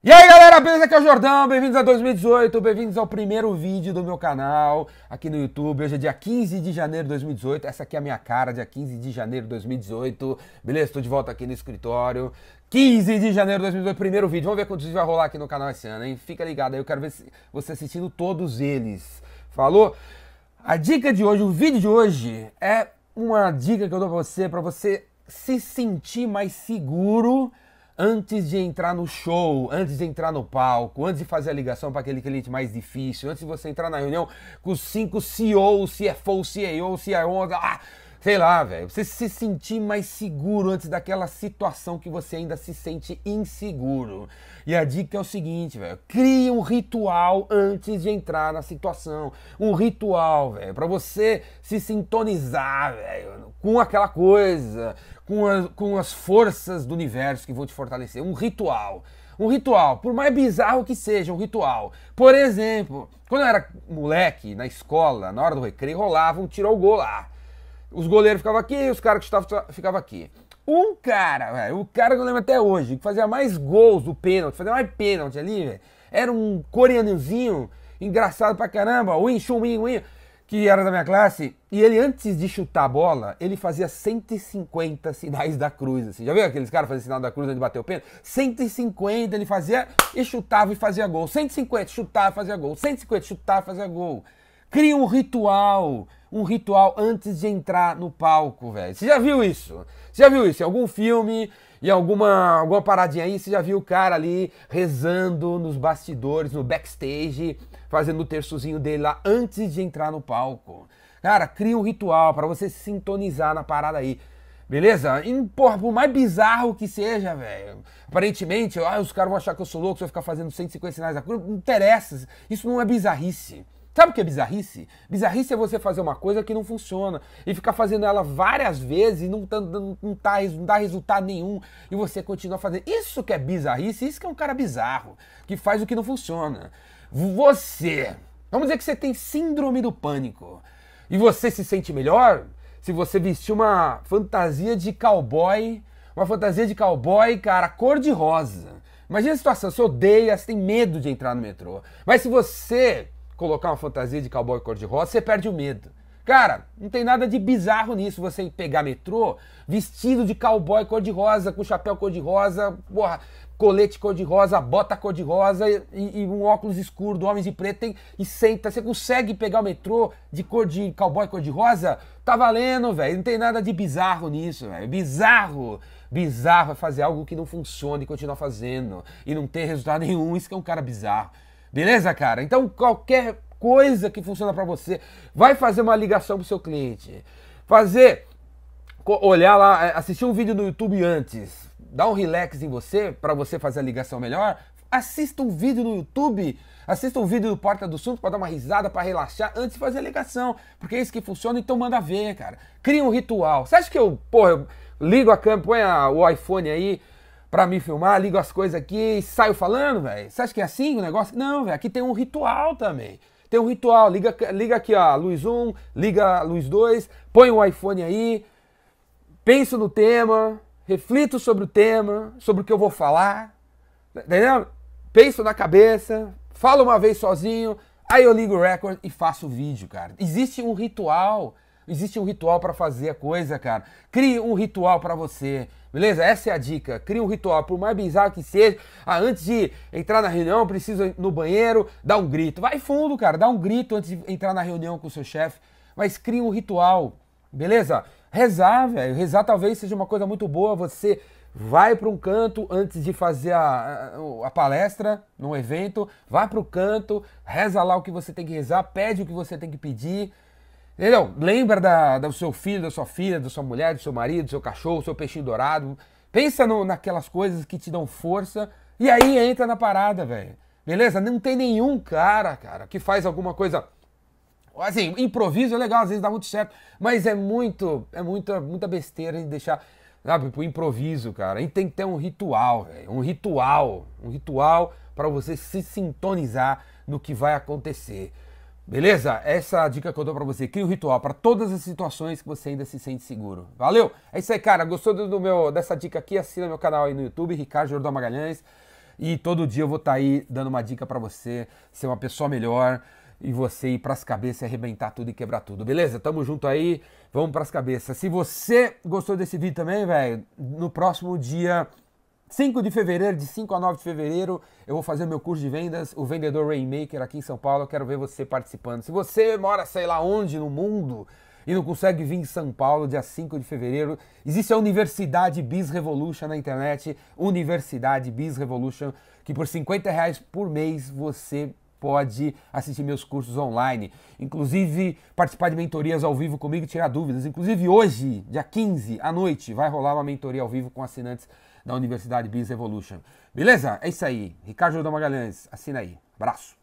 E aí galera, beleza? Aqui é o Jordão, bem-vindos a 2018, bem-vindos ao primeiro vídeo do meu canal aqui no YouTube. Hoje é dia 15 de janeiro de 2018, essa aqui é a minha cara, dia 15 de janeiro de 2018. Beleza? Estou de volta aqui no escritório. 15 de janeiro de 2018, primeiro vídeo. Vamos ver quantos vídeos vai rolar aqui no canal esse ano, hein? Fica ligado aí, eu quero ver você assistindo todos eles. Falou? A dica de hoje, o vídeo de hoje é uma dica que eu dou pra você, pra você se sentir mais seguro antes de entrar no show, antes de entrar no palco, antes de fazer a ligação para aquele cliente mais difícil, antes de você entrar na reunião com os cinco CEOs, CFO, CEO, CIO, ah, sei lá, velho, você se sentir mais seguro antes daquela situação que você ainda se sente inseguro. E a dica é o seguinte, velho, crie um ritual antes de entrar na situação. Um ritual, velho, para você se sintonizar, velho, com aquela coisa, com, a, com as forças do universo que vão te fortalecer. Um ritual. Um ritual, por mais bizarro que seja, um ritual. Por exemplo, quando eu era moleque, na escola, na hora do recreio, rolava um tiro ao gol lá. Os goleiros ficavam aqui, os caras que estavam ficavam aqui. Um cara, o cara que eu lembro até hoje, que fazia mais gols do pênalti, fazia mais pênalti ali, era um coreanozinho, engraçado pra caramba, Win Chun Win Win, que era da minha classe, e ele antes de chutar a bola, ele fazia 150 sinais da cruz, assim. Já viu aqueles caras fazendo sinal da cruz antes de bater o pênalti? 150 ele fazia e chutava e fazia gol. 150 chutava fazia gol. 150 chutava fazia gol. Cria um ritual um ritual antes de entrar no palco, velho. Você já viu isso? Você já viu isso? Em algum filme, em alguma, alguma paradinha aí, você já viu o cara ali rezando nos bastidores, no backstage, fazendo o terçozinho dele lá antes de entrar no palco. Cara, cria um ritual para você se sintonizar na parada aí. Beleza? E, porra, por mais bizarro que seja, velho. Aparentemente, ah, os caras vão achar que eu sou louco se eu ficar fazendo 150 sinais da cruz. Não interessa. Isso não é bizarrice. Sabe o que é bizarrice? Bizarrice é você fazer uma coisa que não funciona e ficar fazendo ela várias vezes e não, tá, não, tá, não dá resultado nenhum e você continua fazendo. Isso que é bizarrice, isso que é um cara bizarro, que faz o que não funciona. Você, vamos dizer que você tem síndrome do pânico e você se sente melhor se você vestir uma fantasia de cowboy, uma fantasia de cowboy, cara, cor de rosa. Imagina a situação, você odeia, você tem medo de entrar no metrô. Mas se você colocar uma fantasia de cowboy cor-de-rosa, você perde o medo. Cara, não tem nada de bizarro nisso você pegar metrô vestido de cowboy cor-de-rosa, com chapéu cor-de-rosa, porra, colete cor-de-rosa, bota cor-de-rosa e, e, um óculos escuro do Homens de Preto tem, e senta. Você consegue pegar o metrô de cor de cowboy cor-de-rosa? Tá valendo, velho. Não tem nada de bizarro nisso, velho. Bizarro. Bizarro é fazer algo que não funciona e continuar fazendo e não ter resultado nenhum. Isso que é um cara bizarro. Beleza, cara? Então qualquer coisa que funciona para você, vai fazer uma ligação pro seu cliente. Fazer olhar lá, é, assistir um vídeo no YouTube antes, dar um relax em você para você fazer a ligação melhor. Assista um vídeo no YouTube, assista um vídeo do Porta do Sul para dar uma risada, para relaxar antes de fazer a ligação, porque é isso que funciona, então manda ver, cara. Cria um ritual. Você acha que eu, porra, eu ligo a câmera, põe a, o iPhone aí, pra me filmar, ligo as coisas aqui e saio falando, velho. Você acha que é assim o negócio? Não, velho. Aqui tem um ritual também. Tem um ritual. Liga, liga aqui, ó, luz 1, liga luz 2, põe o iPhone aí, penso no tema, reflito sobre o tema, sobre o que eu vou falar. Entendeu? Penso na cabeça, falo uma vez sozinho, aí eu ligo o record e faço o vídeo, cara. Existe um ritual. Existe um ritual para fazer a coisa, cara. Crie um ritual para você. Beleza? Essa é a dica. Cria um ritual, por mais bizarro que seja. Ah, antes de entrar na reunião, preciso ir no banheiro, dá um grito. Vai fundo, cara. Dá um grito antes de entrar na reunião com o seu chefe. Mas cria um ritual. Beleza? Rezar, velho. Rezar talvez seja uma coisa muito boa. Você vai para um canto antes de fazer a, a, a palestra, num evento. Vai para o canto, reza lá o que você tem que rezar, pede o que você tem que pedir. Entendeu? Lembra da, do seu filho, da sua filha, da sua mulher, do seu marido, do seu cachorro, do seu peixinho dourado. Pensa no, naquelas coisas que te dão força e aí entra na parada, velho. Beleza? Não tem nenhum cara, cara, que faz alguma coisa. Assim, improviso é legal, às vezes dá muito certo, mas é muito, é muita, muita besteira de deixar, sabe, pro improviso, cara. Gente tem que ter um ritual, velho. Um ritual. Um ritual para você se sintonizar no que vai acontecer. Beleza? Essa é a dica que eu dou pra você. Cria um ritual para todas as situações que você ainda se sente seguro. Valeu? É isso aí, cara. Gostou do meu, dessa dica aqui? Assina meu canal aí no YouTube, Ricardo Jordão Magalhães. E todo dia eu vou estar tá aí dando uma dica para você ser uma pessoa melhor e você ir pras cabeças e arrebentar tudo e quebrar tudo, beleza? Tamo junto aí, vamos pras cabeças. Se você gostou desse vídeo também, velho, no próximo dia 5 de fevereiro, de 5 a 9 de fevereiro, eu vou fazer meu curso de vendas, o Vendedor Rainmaker aqui em São Paulo. Eu quero ver você participando. Se você mora, sei lá onde no mundo e não consegue vir em São Paulo, dia 5 de fevereiro, existe a Universidade Biz Revolution na internet, Universidade Biz Revolution, que por 50 reais por mês você pode assistir meus cursos online, inclusive participar de mentorias ao vivo comigo e tirar dúvidas. Inclusive hoje, dia 15 à noite, vai rolar uma mentoria ao vivo com assinantes da Universidade Biz Evolution. Beleza? É isso aí. Ricardo Jordão Magalhães, assina aí. Abraço.